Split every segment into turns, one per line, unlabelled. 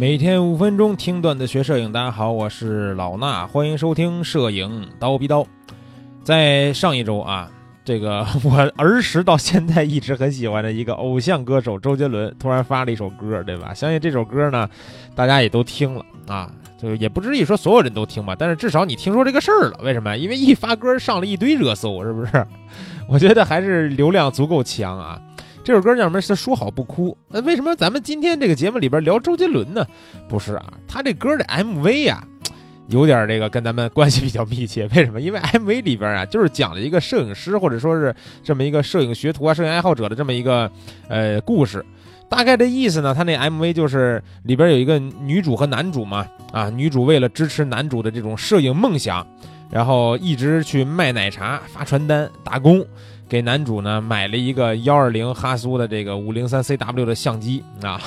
每天五分钟听段子学摄影，大家好，我是老衲，欢迎收听摄影刀逼刀。在上一周啊，这个 我儿时到现在一直很喜欢的一个偶像歌手周杰伦突然发了一首歌，对吧？相信这首歌呢，大家也都听了啊，就也不至于说所有人都听吧，但是至少你听说这个事儿了。为什么？因为一发歌上了一堆热搜，是不是？我觉得还是流量足够强啊。这首歌叫什么？是说好不哭。那为什么咱们今天这个节目里边聊周杰伦呢？不是啊，他这歌的 MV 呀，有点这个跟咱们关系比较密切。为什么？因为 MV 里边啊，就是讲了一个摄影师或者说是这么一个摄影学徒啊、摄影爱好者的这么一个呃故事。大概的意思呢，他那 MV 就是里边有一个女主和男主嘛，啊，女主为了支持男主的这种摄影梦想，然后一直去卖奶茶、发传单、打工。给男主呢买了一个幺二零哈苏的这个五零三 CW 的相机啊，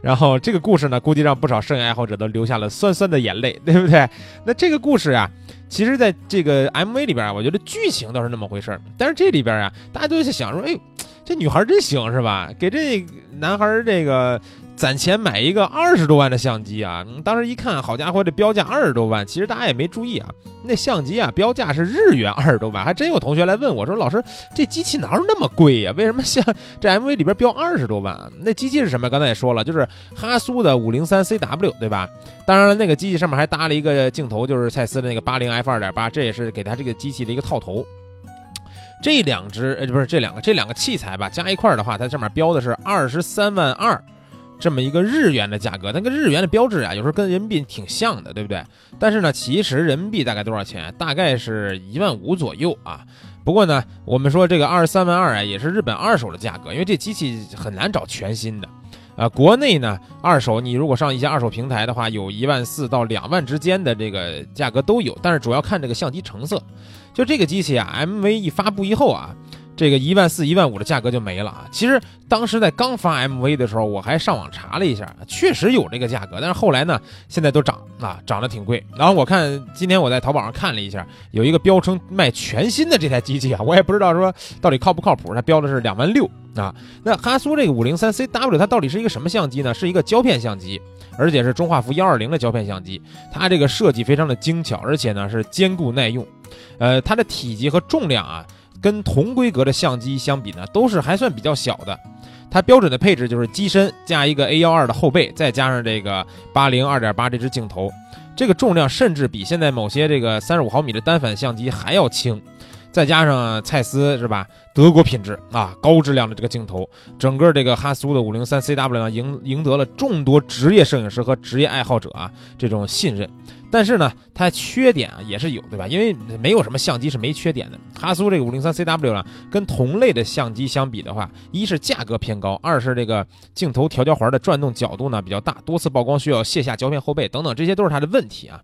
然后这个故事呢，估计让不少摄影爱好者都流下了酸酸的眼泪，对不对？那这个故事啊，其实在这个 MV 里边啊，我觉得剧情倒是那么回事儿，但是这里边啊，大家都在想说，哎，这女孩真行是吧？给这男孩这个。攒钱买一个二十多万的相机啊！当时一看，好家伙，这标价二十多万。其实大家也没注意啊，那相机啊，标价是日元二十多万。还真有同学来问我说：“老师，这机器哪有那么贵呀？为什么像这 MV 里边标二十多万？那机器是什么？刚才也说了，就是哈苏的五零三 CW，对吧？当然了，那个机器上面还搭了一个镜头，就是蔡司的那个八零 F 二点八，这也是给它这个机器的一个套头。这两只呃，不是这两个，这两个器材吧，加一块的话，它上面标的是二十三万二。这么一个日元的价格，那个日元的标志啊，有时候跟人民币挺像的，对不对？但是呢，其实人民币大概多少钱？大概是一万五左右啊。不过呢，我们说这个二十三万二啊，也是日本二手的价格，因为这机器很难找全新的。啊，国内呢，二手你如果上一些二手平台的话，有一万四到两万之间的这个价格都有，但是主要看这个相机成色。就这个机器啊，MV 一发布以后啊。这个一万四、一万五的价格就没了啊！其实当时在刚发 MV 的时候，我还上网查了一下，确实有这个价格。但是后来呢，现在都涨啊，涨得挺贵。然后我看今天我在淘宝上看了一下，有一个标称卖全新的这台机器啊，我也不知道说到底靠不靠谱。它标的是两万六啊。那哈苏这个五零三 CW 它到底是一个什么相机呢？是一个胶片相机，而且是中画幅幺二零的胶片相机。它这个设计非常的精巧，而且呢是坚固耐用。呃，它的体积和重量啊。跟同规格的相机相比呢，都是还算比较小的。它标准的配置就是机身加一个 A 幺二的后背，再加上这个八零二点八这只镜头，这个重量甚至比现在某些这个三十五毫米的单反相机还要轻。再加上蔡司是吧，德国品质啊，高质量的这个镜头，整个这个哈苏的五零三 CW 呢，赢赢得了众多职业摄影师和职业爱好者啊这种信任。但是呢，它缺点啊也是有，对吧？因为没有什么相机是没缺点的。哈苏这个五零三 CW 呢，跟同类的相机相比的话，一是价格偏高，二是这个镜头调焦环的转动角度呢比较大，多次曝光需要卸下胶片后背等等，这些都是它的问题啊。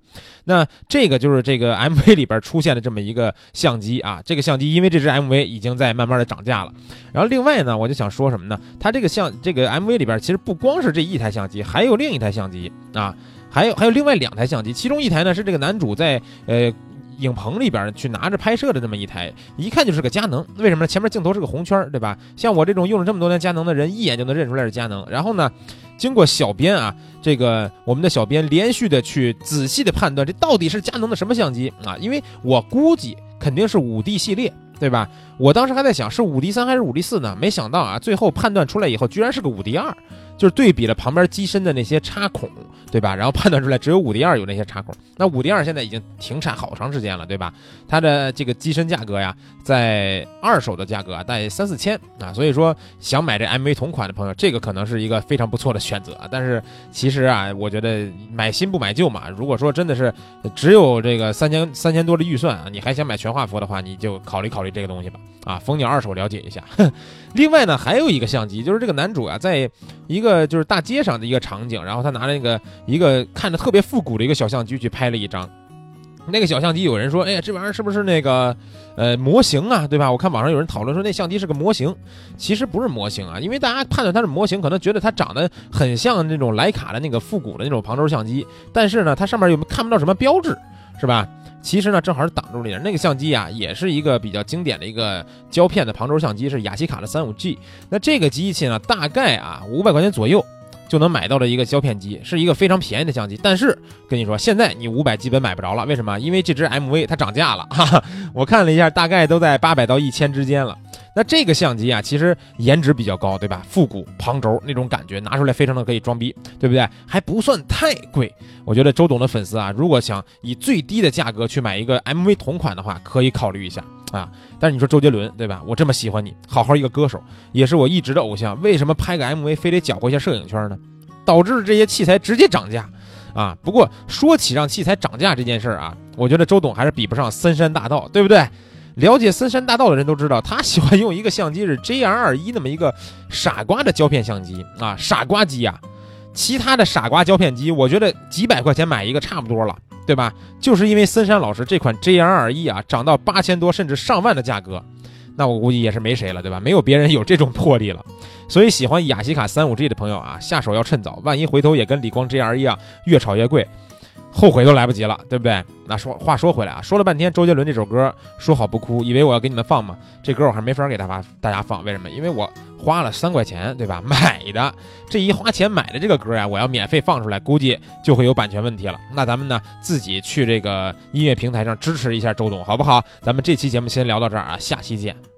那这个就是这个 MV 里边出现的这么一个相机啊，这个相机因为这支 MV 已经在慢慢慢的涨价了。然后另外呢，我就想说什么呢？它这个相这个 MV 里边其实不光是这一台相机，还有另一台相机啊。还有还有另外两台相机，其中一台呢是这个男主在呃影棚里边去拿着拍摄的这么一台，一看就是个佳能。为什么呢？前面镜头是个红圈，对吧？像我这种用了这么多年佳能的人，一眼就能认出来是佳能。然后呢，经过小编啊，这个我们的小编连续的去仔细的判断，这到底是佳能的什么相机啊？因为我估计肯定是五 D 系列，对吧？我当时还在想是五 D 三还是五 D 四呢？没想到啊，最后判断出来以后，居然是个五 D 二。就是对比了旁边机身的那些插孔，对吧？然后判断出来只有五 D 二有那些插孔。那五 D 二现在已经停产好长时间了，对吧？它的这个机身价格呀，在二手的价格啊，大概三四千啊。所以说，想买这 MV 同款的朋友，这个可能是一个非常不错的选择。但是其实啊，我觉得买新不买旧嘛。如果说真的是只有这个三千三千多的预算啊，你还想买全画幅的话，你就考虑考虑这个东西吧。啊，蜂鸟二手了解一下。另外呢，还有一个相机，就是这个男主啊，在一个就是大街上的一个场景，然后他拿着那个一个看着特别复古的一个小相机去拍了一张。那个小相机有人说，哎呀，这玩意儿是不是那个呃模型啊？对吧？我看网上有人讨论说那相机是个模型，其实不是模型啊，因为大家判断它是模型，可能觉得它长得很像那种徕卡的那个复古的那种旁轴相机，但是呢，它上面又看不到什么标志，是吧？其实呢，正好是挡住了点。那个相机啊，也是一个比较经典的一个胶片的旁轴相机，是雅西卡的三五 G。那这个机器呢，大概啊五百块钱左右就能买到的一个胶片机，是一个非常便宜的相机。但是跟你说，现在你五百基本买不着了，为什么？因为这只 MV 它涨价了，哈哈。我看了一下，大概都在八百到一千之间了。那这个相机啊，其实颜值比较高，对吧？复古旁轴那种感觉，拿出来非常的可以装逼，对不对？还不算太贵。我觉得周董的粉丝啊，如果想以最低的价格去买一个 MV 同款的话，可以考虑一下啊。但是你说周杰伦，对吧？我这么喜欢你，好好一个歌手，也是我一直的偶像，为什么拍个 MV 非得搅和一下摄影圈呢？导致这些器材直接涨价啊。不过说起让器材涨价这件事儿啊，我觉得周董还是比不上森山大道，对不对？了解森山大道的人都知道，他喜欢用一个相机是 J R 二一那么一个傻瓜的胶片相机啊，傻瓜机啊。其他的傻瓜胶片机，我觉得几百块钱买一个差不多了，对吧？就是因为森山老师这款 J R 二一啊，涨到八千多甚至上万的价格，那我估计也是没谁了，对吧？没有别人有这种魄力了。所以喜欢雅西卡三五 G 的朋友啊，下手要趁早，万一回头也跟理光 J R 一样越炒越贵。后悔都来不及了，对不对？那说话说回来啊，说了半天周杰伦这首歌，说好不哭，以为我要给你们放吗？这歌我还没法给大家大家放，为什么？因为我花了三块钱，对吧？买的这一花钱买的这个歌呀，我要免费放出来，估计就会有版权问题了。那咱们呢，自己去这个音乐平台上支持一下周董，好不好？咱们这期节目先聊到这儿啊，下期见。